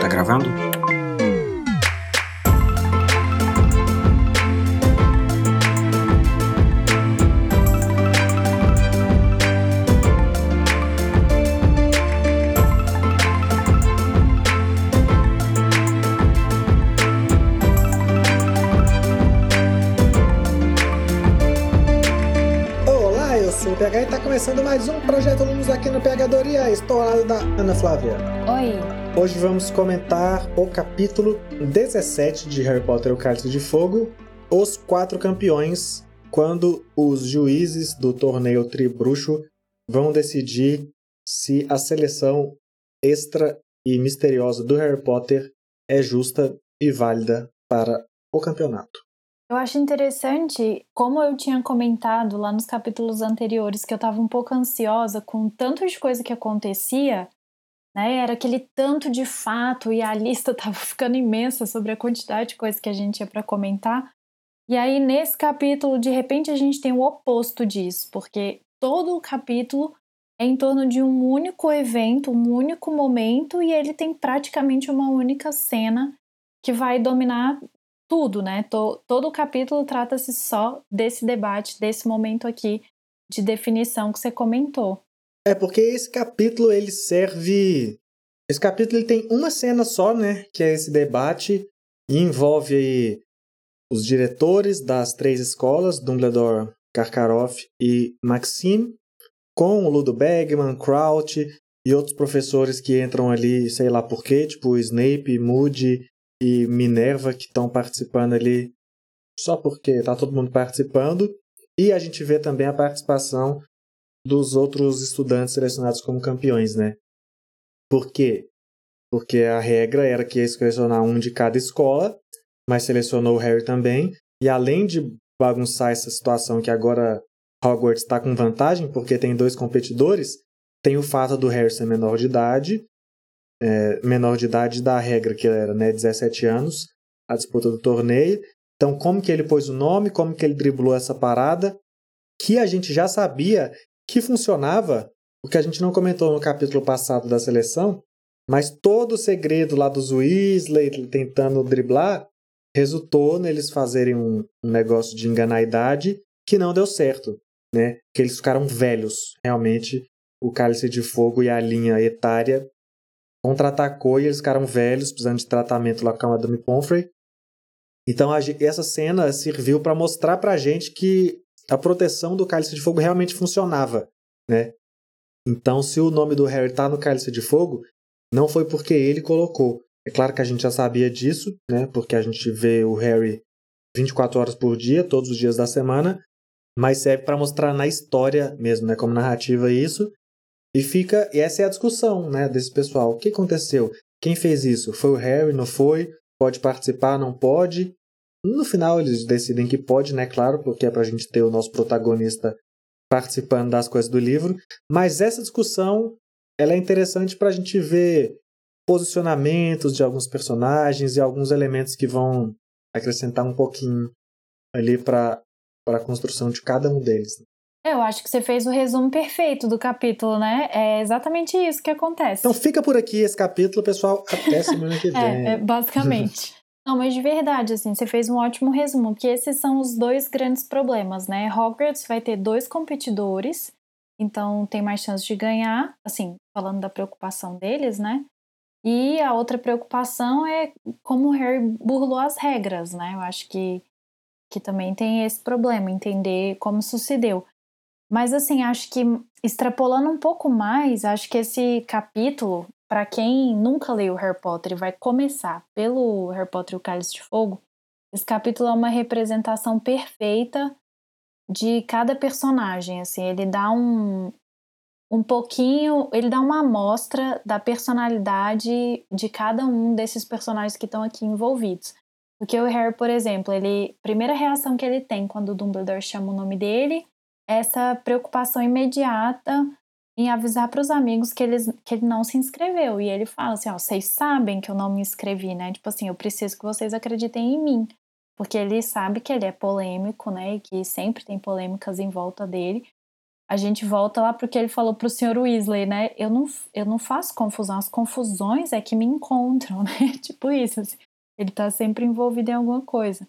Tá gravando? PH e tá começando mais um Projeto Lumos aqui no Pegadoria. Estou ao lado da Ana Flávia. Oi, Hoje vamos comentar o capítulo 17 de Harry Potter e o Cálice de Fogo, Os Quatro Campeões, quando os juízes do torneio Tribruxo vão decidir se a seleção extra e misteriosa do Harry Potter é justa e válida para o campeonato. Eu acho interessante, como eu tinha comentado lá nos capítulos anteriores, que eu tava um pouco ansiosa com tanto de coisa que acontecia, né? Era aquele tanto de fato e a lista tava ficando imensa sobre a quantidade de coisa que a gente tinha para comentar. E aí, nesse capítulo, de repente, a gente tem o oposto disso, porque todo o capítulo é em torno de um único evento, um único momento, e ele tem praticamente uma única cena que vai dominar tudo, né? To- todo o capítulo trata-se só desse debate, desse momento aqui de definição que você comentou. É porque esse capítulo ele serve. Esse capítulo ele tem uma cena só, né? Que é esse debate e envolve aí os diretores das três escolas, Dumbledore, Karkaroff e Maxime, com o Ludo Bagman, Crouch e outros professores que entram ali, sei lá por quê, tipo Snape, Moody e Minerva que estão participando ali só porque tá todo mundo participando. E a gente vê também a participação dos outros estudantes selecionados como campeões, né? Por quê? Porque a regra era que ia selecionar um de cada escola, mas selecionou o Harry também. E além de bagunçar essa situação que agora Hogwarts está com vantagem, porque tem dois competidores, tem o fato do Harry ser menor de idade, é, menor de idade da regra que era né, 17 anos, a disputa do torneio. Então, como que ele pôs o nome, como que ele driblou essa parada, que a gente já sabia que funcionava, o que a gente não comentou no capítulo passado da seleção, mas todo o segredo lá dos Weasley tentando driblar resultou neles fazerem um, um negócio de enganar a idade que não deu certo, né? Que eles ficaram velhos, realmente. O Cálice de Fogo e a linha etária contra-atacou e eles ficaram velhos, precisando de tratamento lá com a Madame Pomfrey. Então a essa cena serviu para mostrar pra gente que a proteção do Cálice de Fogo realmente funcionava, né? Então, se o nome do Harry tá no Cálice de Fogo, não foi porque ele colocou. É claro que a gente já sabia disso, né? Porque a gente vê o Harry 24 horas por dia, todos os dias da semana, mas serve para mostrar na história mesmo, né? Como narrativa isso. E fica, e essa é a discussão, né, desse pessoal. O que aconteceu? Quem fez isso? Foi o Harry, não foi? Pode participar, não pode? No final eles decidem que pode, né, claro, porque é pra gente ter o nosso protagonista participando das coisas do livro, mas essa discussão, ela é interessante pra gente ver posicionamentos de alguns personagens e alguns elementos que vão acrescentar um pouquinho ali para para a construção de cada um deles. Eu acho que você fez o resumo perfeito do capítulo, né? É exatamente isso que acontece. Então fica por aqui esse capítulo, pessoal, até semana que vem. É, é, basicamente. Não, mas de verdade, assim, você fez um ótimo resumo, que esses são os dois grandes problemas, né? Hogwarts vai ter dois competidores, então tem mais chance de ganhar, assim, falando da preocupação deles, né? E a outra preocupação é como o Harry burlou as regras, né? Eu acho que, que também tem esse problema, entender como sucedeu. Mas assim, acho que extrapolando um pouco mais, acho que esse capítulo, para quem nunca leu Harry Potter e vai começar pelo Harry Potter e o Cálice de Fogo, esse capítulo é uma representação perfeita de cada personagem, assim, ele dá um um pouquinho, ele dá uma amostra da personalidade de cada um desses personagens que estão aqui envolvidos. Porque o Harry, por exemplo, ele, primeira reação que ele tem quando o Dumbledore chama o nome dele essa preocupação imediata em avisar para os amigos que, eles, que ele não se inscreveu. E ele fala assim: ó, vocês sabem que eu não me inscrevi, né? Tipo assim, eu preciso que vocês acreditem em mim. Porque ele sabe que ele é polêmico, né? E que sempre tem polêmicas em volta dele. a gente volta lá porque ele falou pro Sr. Weasley, né? Eu não, eu não faço confusão, as confusões é que me encontram, né? tipo isso, assim. Ele tá sempre envolvido em alguma coisa.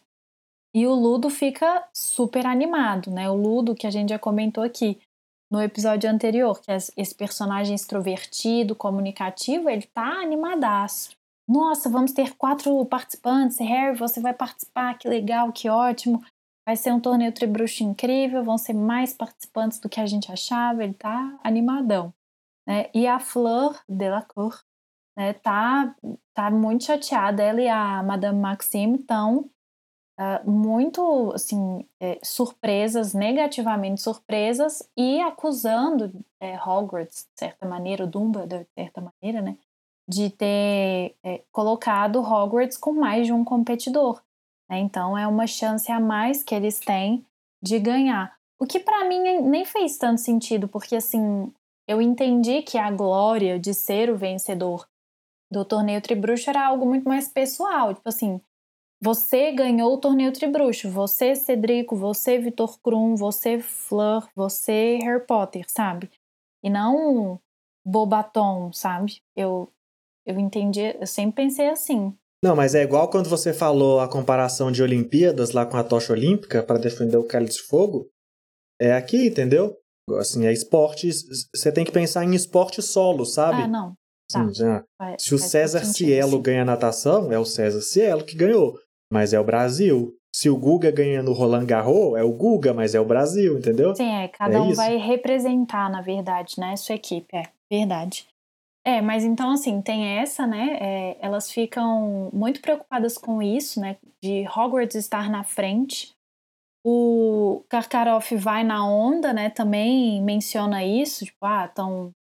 E o Ludo fica super animado, né? O Ludo, que a gente já comentou aqui no episódio anterior, que é esse personagem extrovertido, comunicativo, ele tá animadaço. Nossa, vamos ter quatro participantes. Harry, você vai participar, que legal, que ótimo. Vai ser um torneio tribruxo incrível, vão ser mais participantes do que a gente achava. Ele tá animadão. Né? E a Fleur Delacour né, tá, tá muito chateada. Ela e a Madame Maxime estão uh, muito assim, é, surpresas, negativamente surpresas, e acusando é, Hogwarts, de certa maneira, o Dumbledore, de certa maneira, né, de ter é, colocado Hogwarts com mais de um competidor. Né? Então é uma chance a mais que eles têm de ganhar. O que para mim nem fez tanto sentido, porque assim, eu entendi que a glória de ser o vencedor do torneio Tribruxo era algo muito mais pessoal. Tipo assim, você ganhou o torneio Tribruxo, você Cedrico, você Vitor Krum, você Fleur, você Harry Potter, sabe? E não Bobaton, sabe? Eu eu entendi, eu sempre pensei assim. Não, mas é igual quando você falou a comparação de Olimpíadas lá com a tocha olímpica para defender o cálice de fogo. É aqui, entendeu? Assim, é esporte. Você tem que pensar em esporte solo, sabe? Ah, não. Tá. Sim, já. Vai, Se o César Cielo ganha natação, é o César Cielo que ganhou. Mas é o Brasil. Se o Guga ganha no Roland Garros, é o Guga, mas é o Brasil, entendeu? Sim, é. Cada é um isso. vai representar, na verdade, né? Sua equipe, é. Verdade. É, mas então, assim, tem essa, né? É, elas ficam muito preocupadas com isso, né? De Hogwarts estar na frente. O Karkaroff vai na onda, né? Também menciona isso, tipo, ah, então.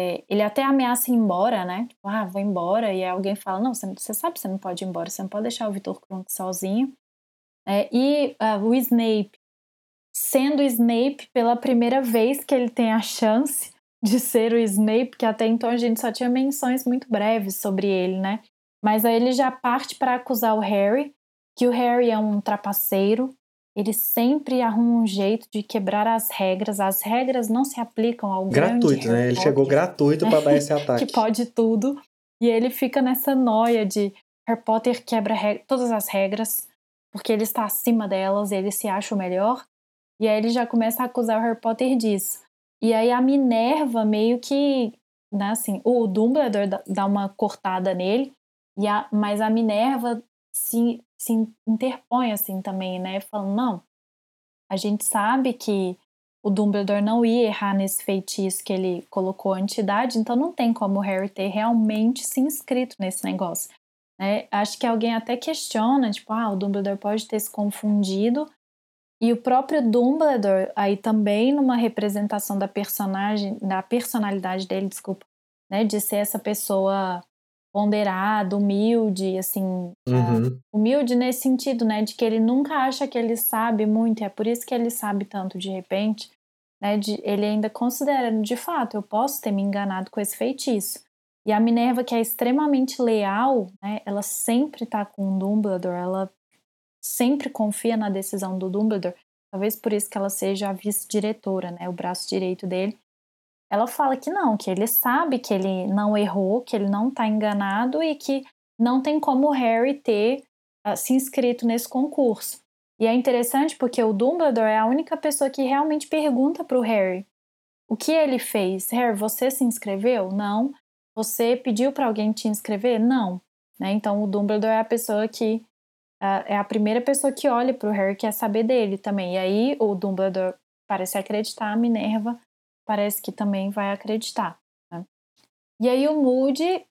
É, ele até ameaça ir embora, né? Tipo, ah, vou embora. E alguém fala: não, você, você sabe que você não pode ir embora, você não pode deixar o Vitor Kronk sozinho. É, e uh, o Snape, sendo Snape pela primeira vez que ele tem a chance de ser o Snape, que até então a gente só tinha menções muito breves sobre ele, né? Mas aí ele já parte para acusar o Harry, que o Harry é um trapaceiro, ele sempre arruma um jeito de quebrar as regras. As regras não se aplicam ao gratuito, grande né? Ele chegou gratuito para dar esse ataque. que pode tudo. E ele fica nessa noia de Harry Potter quebra todas as regras porque ele está acima delas, ele se acha o melhor. E aí ele já começa a acusar o Harry Potter disso. E aí a Minerva meio que, né, assim, o Dumbledore dá uma cortada nele, e a, mas a Minerva se, se interpõe assim também, né, falando, não, a gente sabe que o Dumbledore não ia errar nesse feitiço que ele colocou a entidade, então não tem como o Harry ter realmente se inscrito nesse negócio. Né? Acho que alguém até questiona, tipo, ah, o Dumbledore pode ter se confundido e o próprio Dumbledore, aí também numa representação da personagem, da personalidade dele, desculpa, né, de ser essa pessoa ponderada, humilde, assim, uhum. humilde nesse sentido, né, de que ele nunca acha que ele sabe muito, e é por isso que ele sabe tanto de repente, né, de, ele ainda considera, de fato, eu posso ter me enganado com esse feitiço. E a Minerva, que é extremamente leal, né, ela sempre tá com o Dumbledore, ela sempre confia na decisão do Dumbledore, talvez por isso que ela seja a vice-diretora, né, o braço direito dele. Ela fala que não, que ele sabe que ele não errou, que ele não está enganado e que não tem como o Harry ter uh, se inscrito nesse concurso. E é interessante porque o Dumbledore é a única pessoa que realmente pergunta para o Harry o que ele fez. Harry, você se inscreveu? Não. Você pediu para alguém te inscrever? Não. Né? Então o Dumbledore é a pessoa que é a primeira pessoa que olha para o Harry quer saber dele também. E aí o Dumbledore parece acreditar, a Minerva parece que também vai acreditar. Né? E aí o Moody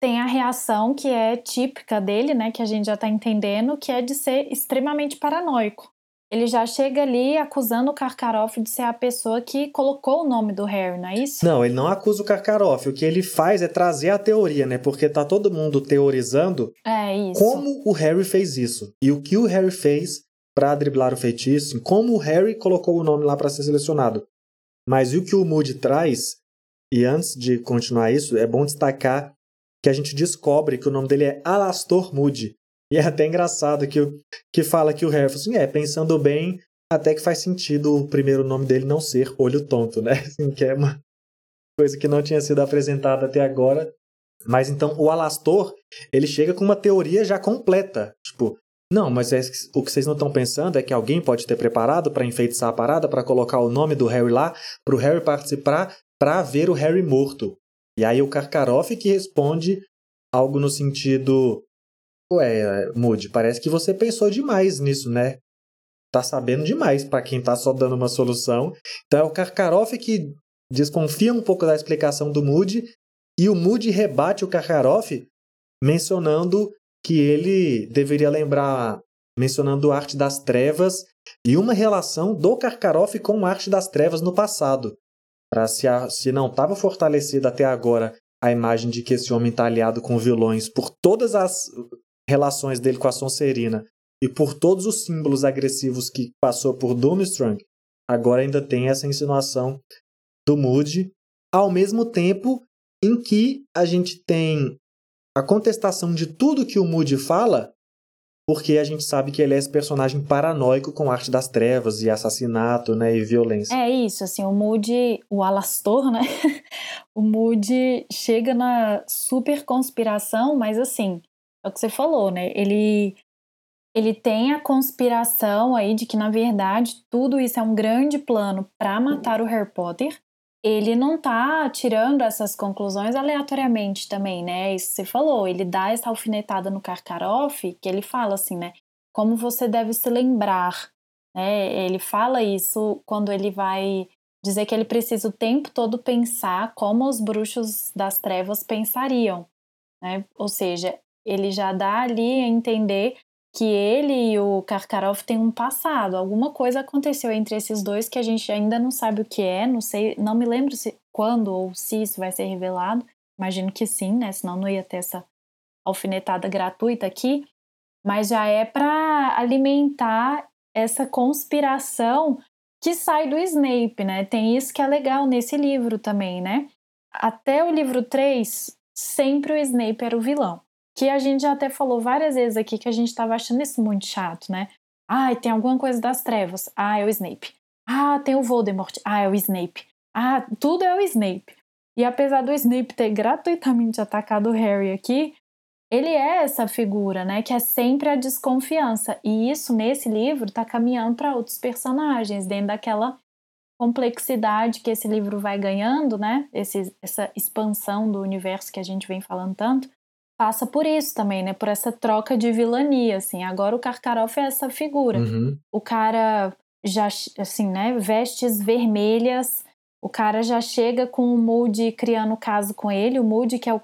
tem a reação que é típica dele, né, que a gente já está entendendo, que é de ser extremamente paranoico ele já chega ali acusando o Karkaroff de ser a pessoa que colocou o nome do Harry, não é isso? Não, ele não acusa o Karkaroff. O que ele faz é trazer a teoria, né? Porque tá todo mundo teorizando é como o Harry fez isso. E o que o Harry fez para driblar o feitiço, como o Harry colocou o nome lá para ser selecionado. Mas o que o Moody traz, e antes de continuar isso, é bom destacar que a gente descobre que o nome dele é Alastor Moody. E é até engraçado que, que fala que o Harry assim, é, pensando bem, Até que faz sentido o primeiro nome dele não ser Olho Tonto, né? Assim, que é uma coisa que não tinha sido apresentada até agora. Mas então o Alastor, ele chega com uma teoria já completa. Tipo, não, mas é, o que vocês não estão pensando é que alguém pode ter preparado para enfeitiçar a parada, para colocar o nome do Harry lá, para o Harry participar, para ver o Harry morto. E aí o Karkaroff que responde algo no sentido: Ué, Moody, parece que você pensou demais nisso, né? Tá sabendo demais para quem tá só dando uma solução. Então é o Karkaroff que desconfia um pouco da explicação do Moody e o Moody rebate o Karkaroff mencionando que ele deveria lembrar, mencionando a Arte das Trevas e uma relação do Karkaroff com a Arte das Trevas no passado. Para se, se não estava fortalecida até agora a imagem de que esse homem está aliado com vilões por todas as relações dele com a Sonserina e por todos os símbolos agressivos que passou por Doomstrang, agora ainda tem essa insinuação do Moody, ao mesmo tempo em que a gente tem a contestação de tudo que o Moody fala, porque a gente sabe que ele é esse personagem paranoico com arte das trevas e assassinato, né, e violência. É isso, assim, o Moody, o Alastor, né, o Moody chega na super conspiração, mas assim, é o que você falou, né, ele ele tem a conspiração aí de que na verdade tudo isso é um grande plano para matar o Harry Potter ele não tá tirando essas conclusões aleatoriamente também, né? Isso você falou, ele dá essa alfinetada no Karkaroff, que ele fala assim, né? Como você deve se lembrar, né? Ele fala isso quando ele vai dizer que ele precisa o tempo todo pensar como os bruxos das trevas pensariam, né? Ou seja, ele já dá ali a entender que ele e o Karkaroff têm um passado. Alguma coisa aconteceu entre esses dois que a gente ainda não sabe o que é, não sei, não me lembro se quando ou se isso vai ser revelado. Imagino que sim, né? Senão não ia ter essa alfinetada gratuita aqui. Mas já é para alimentar essa conspiração que sai do Snape, né? Tem isso que é legal nesse livro também, né? Até o livro 3, sempre o Snape era o vilão que a gente já até falou várias vezes aqui que a gente estava achando isso muito chato, né? Ah, tem alguma coisa das trevas. Ah, é o Snape. Ah, tem o Voldemort. Ah, é o Snape. Ah, tudo é o Snape. E apesar do Snape ter gratuitamente atacado o Harry aqui, ele é essa figura, né, que é sempre a desconfiança. E isso nesse livro está caminhando para outros personagens, dentro daquela complexidade que esse livro vai ganhando, né? Esse, essa expansão do universo que a gente vem falando tanto passa por isso também, né? Por essa troca de vilania, assim. Agora o Karkaroff é essa figura. Uhum. O cara já, assim, né? Vestes vermelhas. O cara já chega com o Moody criando caso com ele. O Moody, que é o,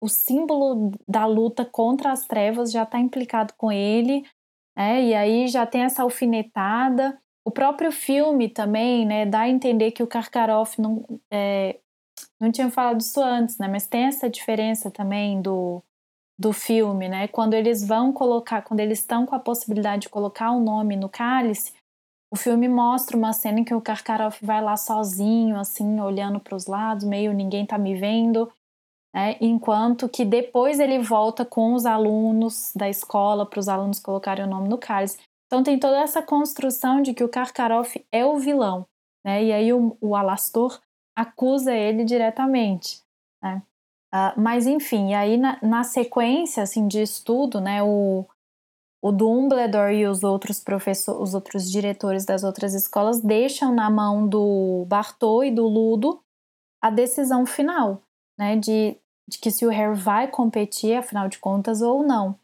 o símbolo da luta contra as trevas, já está implicado com ele. Né? E aí já tem essa alfinetada. O próprio filme também, né? Dá a entender que o Karkaroff não... É, não tinha falado isso antes, né? Mas tem essa diferença também do do filme, né? Quando eles vão colocar, quando eles estão com a possibilidade de colocar o nome no cálice, o filme mostra uma cena em que o Karkaroff vai lá sozinho, assim, olhando para os lados, meio ninguém tá me vendo, né? Enquanto que depois ele volta com os alunos da escola para os alunos colocarem o nome no cálice. Então tem toda essa construção de que o Karkaroff é o vilão, né? E aí o, o Alastor acusa ele diretamente, né? Uh, mas enfim, aí na, na, sequência assim, de estudo, né, o, o Dumbledore e os outros professores, os outros diretores das outras escolas deixam na mão do Bartô e do Ludo a decisão final, né, de, de que se o Harry vai competir, afinal de contas, ou não.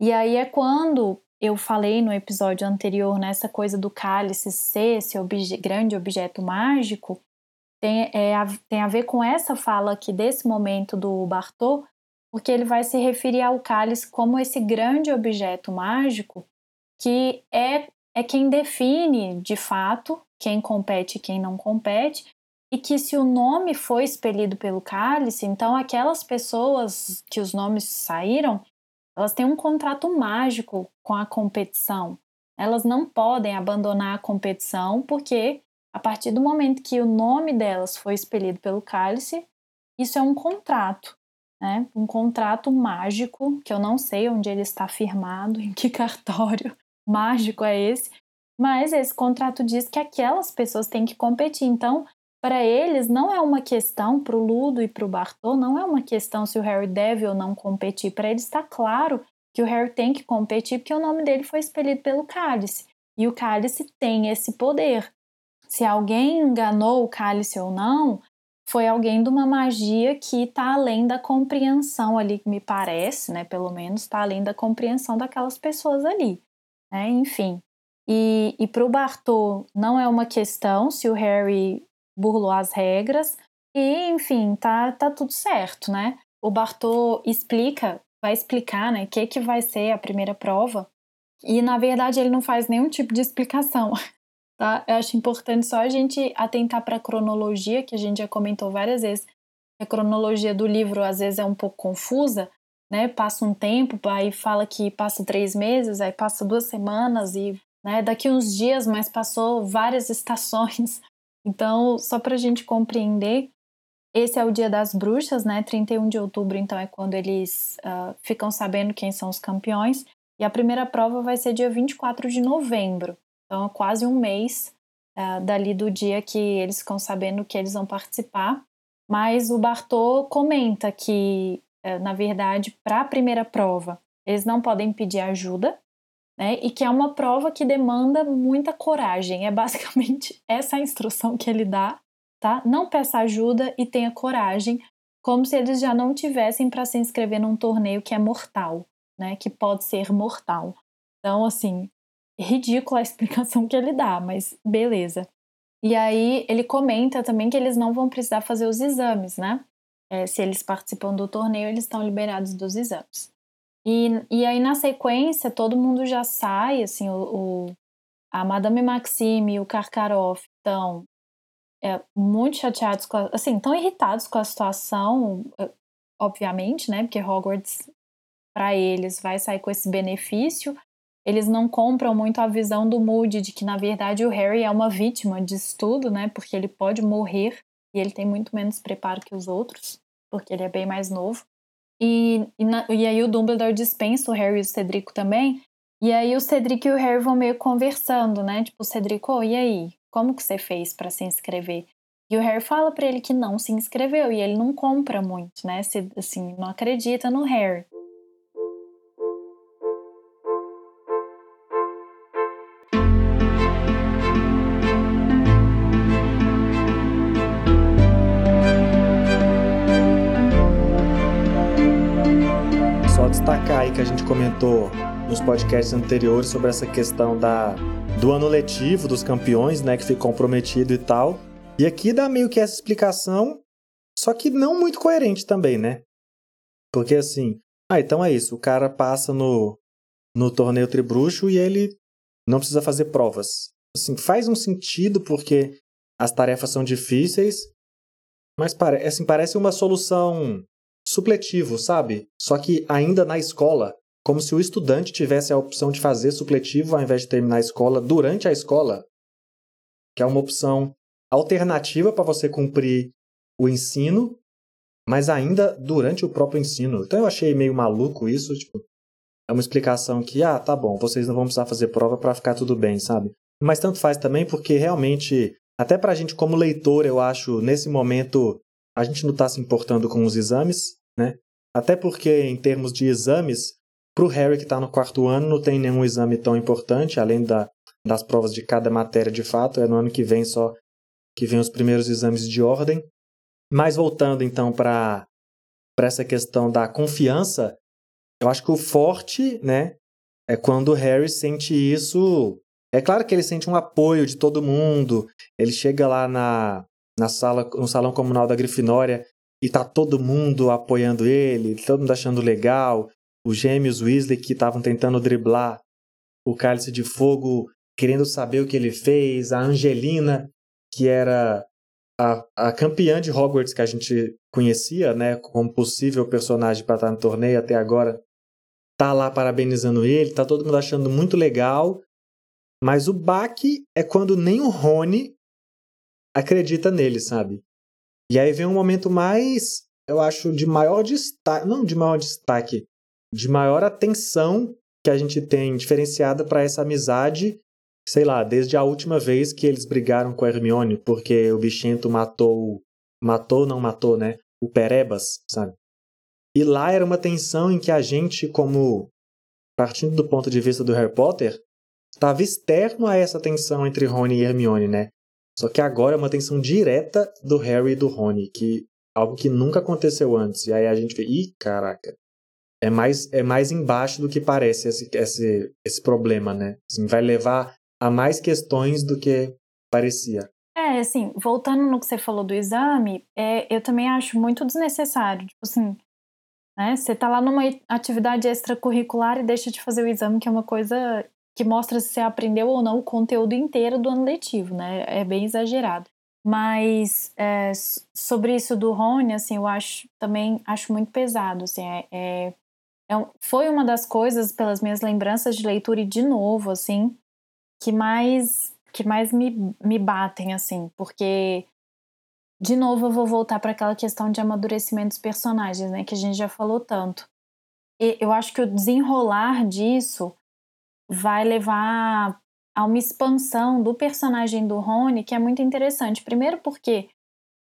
E aí é quando eu falei no episódio anterior nessa coisa do cálice ser esse obje grande objeto mágico, tem, é, a, tem a ver com essa fala aqui desse momento do Bartô, porque ele vai se referir ao cálice como esse grande objeto mágico que é, é quem define, de fato, quem compete e quem não compete, e que se o nome foi expelido pelo cálice, então aquelas pessoas que os nomes saíram, elas têm um contrato mágico com a competição. Elas não podem abandonar a competição porque a partir do momento que o nome delas foi expelido pelo cálice, isso é um contrato, né? Um contrato mágico, que eu não sei onde ele está firmado, em que cartório mágico é esse, Mas esse contrato diz que aquelas pessoas têm que competir. Então, para eles, não é uma questão, para o Ludo e para o Bartô, não é uma questão se o Harry deve ou não competir. Para eles está claro que o Harry tem que competir porque o nome dele foi expelido pelo cálice. E o cálice tem esse poder. Se alguém enganou o cálice ou não, foi alguém de uma magia que está além da compreensão ali, me parece, né? Pelo menos está além da compreensão daquelas pessoas ali. Né? Enfim. E, e para o Bartô não é uma questão se o Harry burlou as regras. E, enfim, tá, tá tudo certo, né? O Bartô explica, vai explicar, né, o que, que vai ser a primeira prova. E, na verdade, ele não faz nenhum tipo de explicação. Tá? Eu acho importante só a gente atentar para a cronologia, que a gente já comentou várias vezes. A cronologia do livro às vezes é um pouco confusa, né? Passa um tempo, aí fala que passa três meses, aí passa duas semanas e né, daqui uns dias, mas passou várias estações. Então, só para a gente compreender, esse é o dia das bruxas, né? 31 de outubro, então, é quando eles uh, ficam sabendo quem são os campeões. E a primeira prova vai ser dia 24 de novembro. Então, quase um mês uh, dali do dia que eles ficam sabendo que eles vão participar. Mas o Bartô comenta que, uh, na verdade, para a primeira prova, eles não podem pedir ajuda, né? E que é uma prova que demanda muita coragem. É basicamente essa a instrução que ele dá, tá? Não peça ajuda e tenha coragem, como se eles já não tivessem para se inscrever num torneio que é mortal, né? Que pode ser mortal. Então, assim, ridícula a explicação que ele dá, mas beleza. E aí ele comenta também que eles não vão precisar fazer os exames, né? É, se eles participam do torneio, eles estão liberados dos exames. E, e aí, na sequência, todo mundo já sai, assim, o, o a Madame Maxime e o Karkaroff estão é, muito chateados, a, assim, estão irritados com a situação, é, obviamente, né, porque Hogwarts, para eles, vai sair com esse benefício. Eles não compram muito a visão do Moody de que, na verdade, o Harry é uma vítima disso tudo, né, porque ele pode morrer e ele tem muito menos preparo que os outros, porque ele é bem mais novo. E, e, na, e, aí o Dumbledore dispensa o Harry e o Cedrico também. E aí o Cedrico e o Harry vão meio conversando, né? Tipo, o Cedrico, oh, e aí? Como que você fez para se inscrever? E o Harry fala para ele que não se inscreveu e ele não compra muito, né? Se, assim, não acredita no Harry. Que a gente comentou nos podcasts anteriores sobre essa questão da, do ano letivo dos campeões, né, que ficou comprometido e tal. E aqui dá meio que essa explicação, só que não muito coerente também, né? Porque assim, ah, então é isso, o cara passa no, no torneio tribruxo e ele não precisa fazer provas. Assim, faz um sentido porque as tarefas são difíceis, mas pare, assim, parece uma solução supletivo, sabe? Só que ainda na escola, como se o estudante tivesse a opção de fazer supletivo ao invés de terminar a escola durante a escola, que é uma opção alternativa para você cumprir o ensino, mas ainda durante o próprio ensino. Então eu achei meio maluco isso, tipo, é uma explicação que, ah, tá bom, vocês não vão precisar fazer prova para ficar tudo bem, sabe? Mas tanto faz também porque realmente, até pra gente como leitor, eu acho, nesse momento, a gente não está se importando com os exames, né? Até porque, em termos de exames, para o Harry que está no quarto ano, não tem nenhum exame tão importante, além da, das provas de cada matéria de fato, é no ano que vem só que vem os primeiros exames de ordem. Mas voltando então para essa questão da confiança, eu acho que o forte, né, é quando o Harry sente isso. É claro que ele sente um apoio de todo mundo. Ele chega lá na, na sala, no salão comunal da Grifinória e tá todo mundo apoiando ele, todo mundo achando legal. Os gêmeos Weasley que estavam tentando driblar o Cálice de Fogo, querendo saber o que ele fez. A Angelina, que era a, a campeã de Hogwarts que a gente conhecia, né, como possível personagem para estar no torneio até agora, tá lá parabenizando ele, tá todo mundo achando muito legal. Mas o baque é quando nem o Rony acredita nele, sabe? E aí vem um momento mais, eu acho, de maior destaque, não de maior destaque, de maior atenção que a gente tem diferenciada para essa amizade sei lá, desde a última vez que eles brigaram com a Hermione, porque o bichento matou, matou, não matou, né? O Perebas, sabe? E lá era uma tensão em que a gente, como partindo do ponto de vista do Harry Potter, estava externo a essa tensão entre Rony e Hermione, né? Só que agora é uma tensão direta do Harry e do Rony, que algo que nunca aconteceu antes. E aí a gente vê, ih, caraca. É mais, é mais embaixo do que parece esse, esse, esse problema, né? Assim, vai levar a mais questões do que parecia. É, assim, voltando no que você falou do exame, é, eu também acho muito desnecessário. Tipo assim, né? Você tá lá numa atividade extracurricular e deixa de fazer o exame, que é uma coisa que mostra se você aprendeu ou não o conteúdo inteiro do ano letivo, né? É bem exagerado. Mas é, sobre isso do Rony, assim, eu acho também acho muito pesado, assim, é, é, é, foi uma das coisas pelas minhas lembranças de leitura e de novo, assim, que mais que mais me, me batem, assim, porque de novo eu vou voltar para aquela questão de amadurecimento dos personagens, né, que a gente já falou tanto. E eu acho que o desenrolar disso vai levar a uma expansão do personagem do Rony que é muito interessante. Primeiro porque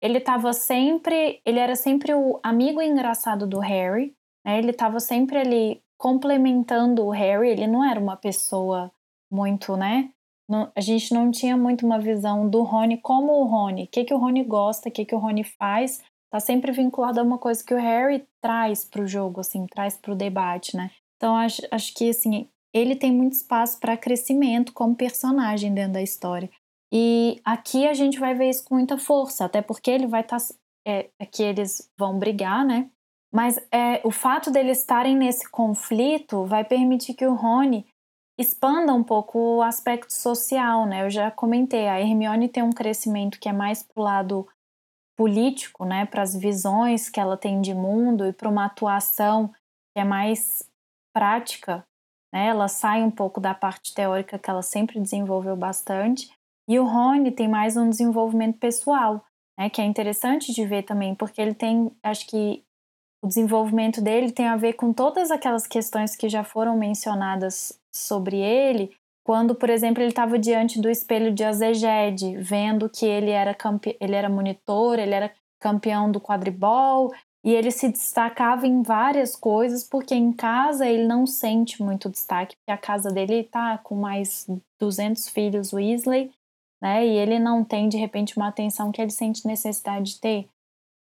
ele estava sempre, ele era sempre o amigo engraçado do Harry, né? Ele estava sempre ali complementando o Harry, ele não era uma pessoa muito, né? Não, a gente não tinha muito uma visão do Rony como o Rony, o que, que o Rony gosta, o que, que o Rony faz, tá sempre vinculado a uma coisa que o Harry traz para o jogo, assim, traz para o debate, né? Então acho, acho que assim ele tem muito espaço para crescimento como personagem dentro da história. E aqui a gente vai ver isso com muita força, até porque ele vai estar. Tá, é, aqui eles vão brigar, né? Mas é, o fato deles estarem nesse conflito vai permitir que o Rony expanda um pouco o aspecto social, né? Eu já comentei, a Hermione tem um crescimento que é mais pro lado político, né? Para as visões que ela tem de mundo e para uma atuação que é mais prática né? Ela sai um pouco da parte teórica que ela sempre desenvolveu bastante. E o Rony tem mais um desenvolvimento pessoal, né? que é interessante de ver também, porque ele tem, acho que o desenvolvimento dele tem a ver com todas aquelas questões que já foram mencionadas sobre ele, quando, por exemplo, ele estava diante do espelho de Azeged, vendo que ele era, campe... ele era monitor, ele era campeão do quadribol, e ele se destacava em várias coisas, porque em casa ele não sente muito destaque, porque a casa dele tá com mais 200 filhos Weasley, né? E ele não tem de repente uma atenção que ele sente necessidade de ter,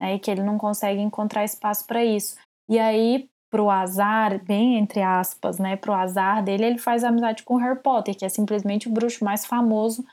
né? E que ele não consegue encontrar espaço para isso. E aí, pro azar, bem entre aspas, né, pro azar dele, ele faz amizade com Harry Potter, que é simplesmente o bruxo mais famoso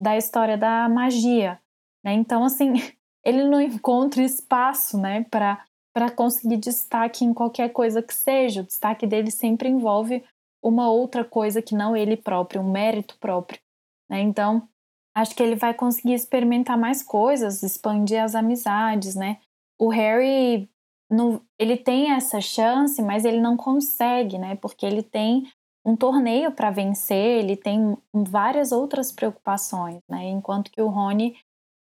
da história da magia, né? Então, assim, ele não encontra espaço, né, para para conseguir destaque em qualquer coisa que seja. O destaque dele sempre envolve uma outra coisa que não ele próprio, um mérito próprio. Né? Então, acho que ele vai conseguir experimentar mais coisas, expandir as amizades, né? O Harry, no, ele tem essa chance, mas ele não consegue, né? Porque ele tem um torneio para vencer, ele tem várias outras preocupações, né? Enquanto que o Rony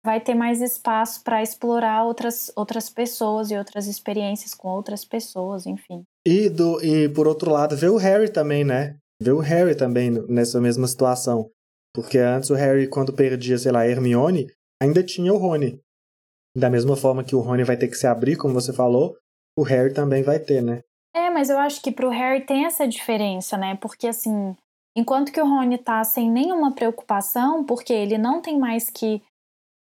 vai ter mais espaço para explorar outras, outras pessoas e outras experiências com outras pessoas, enfim. E, do, e por outro lado, ver o Harry também, né? Ver o Harry também nessa mesma situação. Porque antes o Harry, quando perdia, sei lá, a Hermione, ainda tinha o Rony. Da mesma forma que o Rony vai ter que se abrir, como você falou, o Harry também vai ter, né? É, mas eu acho que pro Harry tem essa diferença, né? Porque assim, enquanto que o Rony tá sem nenhuma preocupação, porque ele não tem mais que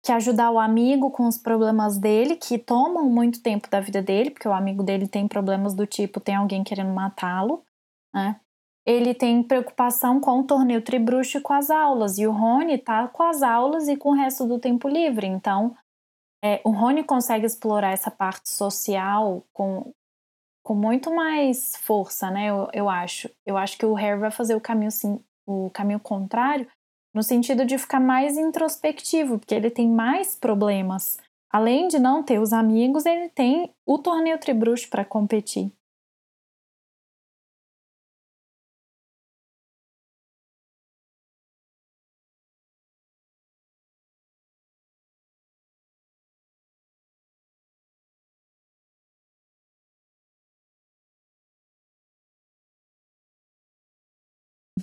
que ajudar o amigo com os problemas dele, que tomam muito tempo da vida dele, porque o amigo dele tem problemas do tipo, tem alguém querendo matá-lo, né? Ele tem preocupação com o torneio tribruxo e com as aulas, e o Rony tá com as aulas e com o resto do tempo livre, então é, o Rony consegue explorar essa parte social com, com muito mais força, né? Eu, eu acho. Eu acho que o Harry vai fazer o caminho, sim, o caminho contrário, no sentido de ficar mais introspectivo, porque ele tem mais problemas. Além de não ter os amigos, ele tem o torneio Tribruxo para competir.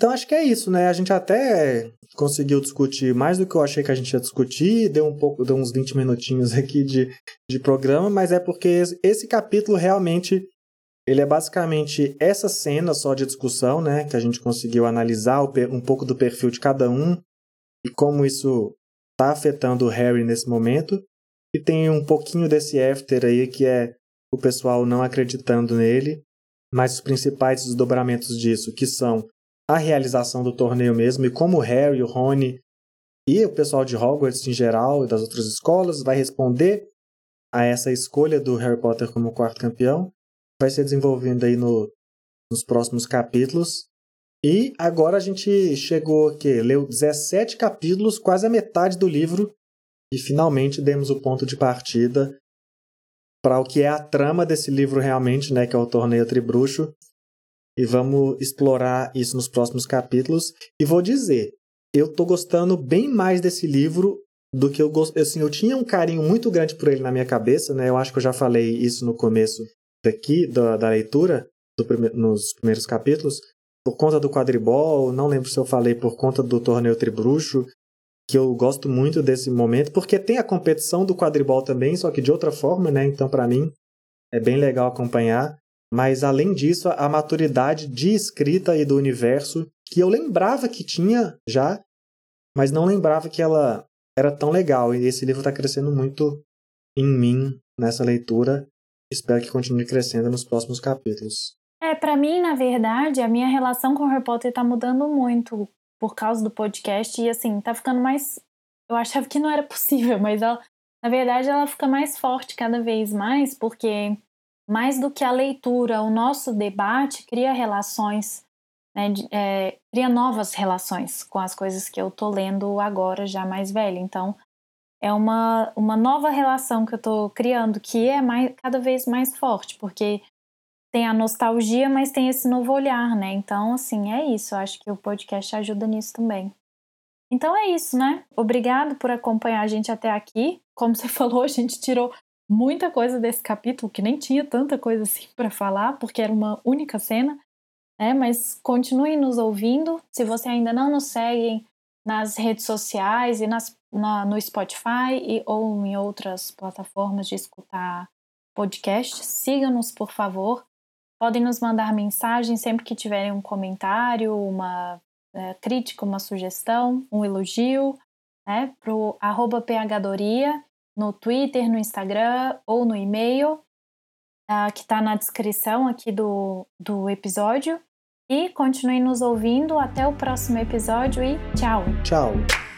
Então acho que é isso, né? A gente até conseguiu discutir mais do que eu achei que a gente ia discutir, deu um pouco, deu uns 20 minutinhos aqui de, de programa, mas é porque esse capítulo realmente ele é basicamente essa cena só de discussão, né? Que a gente conseguiu analisar um pouco do perfil de cada um e como isso está afetando o Harry nesse momento. E tem um pouquinho desse after aí que é o pessoal não acreditando nele, mas os principais desdobramentos disso, que são a realização do torneio mesmo e como o Harry, o Rony e o pessoal de Hogwarts em geral e das outras escolas vai responder a essa escolha do Harry Potter como quarto campeão. Vai ser desenvolvendo aí no, nos próximos capítulos. E agora a gente chegou aqui, leu 17 capítulos, quase a metade do livro, e finalmente demos o ponto de partida para o que é a trama desse livro realmente, né, que é o Torneio Tribruxo. E vamos explorar isso nos próximos capítulos. E vou dizer, eu tô gostando bem mais desse livro do que eu gosto. Assim, eu tinha um carinho muito grande por ele na minha cabeça, né? Eu acho que eu já falei isso no começo daqui, da, da leitura, prime nos primeiros capítulos, por conta do quadribol, não lembro se eu falei por conta do torneio Tribruxo, que eu gosto muito desse momento, porque tem a competição do quadribol também, só que de outra forma, né? Então, para mim, é bem legal acompanhar. Mas, além disso, a maturidade de escrita e do universo, que eu lembrava que tinha já, mas não lembrava que ela era tão legal. E esse livro está crescendo muito em mim nessa leitura. Espero que continue crescendo nos próximos capítulos. É, para mim, na verdade, a minha relação com Harry Potter tá mudando muito por causa do podcast e assim, tá ficando mais. Eu achava que não era possível, mas ela, na verdade ela fica mais forte cada vez mais, porque mais do que a leitura, o nosso debate cria relações, né, de, é, cria novas relações com as coisas que eu tô lendo agora, já mais velha. Então, é uma, uma nova relação que eu tô criando, que é mais, cada vez mais forte, porque tem a nostalgia, mas tem esse novo olhar, né? Então, assim, é isso. Eu acho que o podcast ajuda nisso também. Então é isso, né? Obrigado por acompanhar a gente até aqui. Como você falou, a gente tirou muita coisa desse capítulo, que nem tinha tanta coisa assim para falar, porque era uma única cena, né? Mas continue nos ouvindo. Se você ainda não nos segue nas redes sociais e nas, na, no Spotify e, ou em outras plataformas de escutar podcasts, siga-nos, por favor. Podem nos mandar mensagem sempre que tiverem um comentário, uma é, crítica, uma sugestão, um elogio, né, para o phdoria no Twitter, no Instagram ou no e-mail, uh, que está na descrição aqui do, do episódio. E continue nos ouvindo. Até o próximo episódio e tchau! Tchau!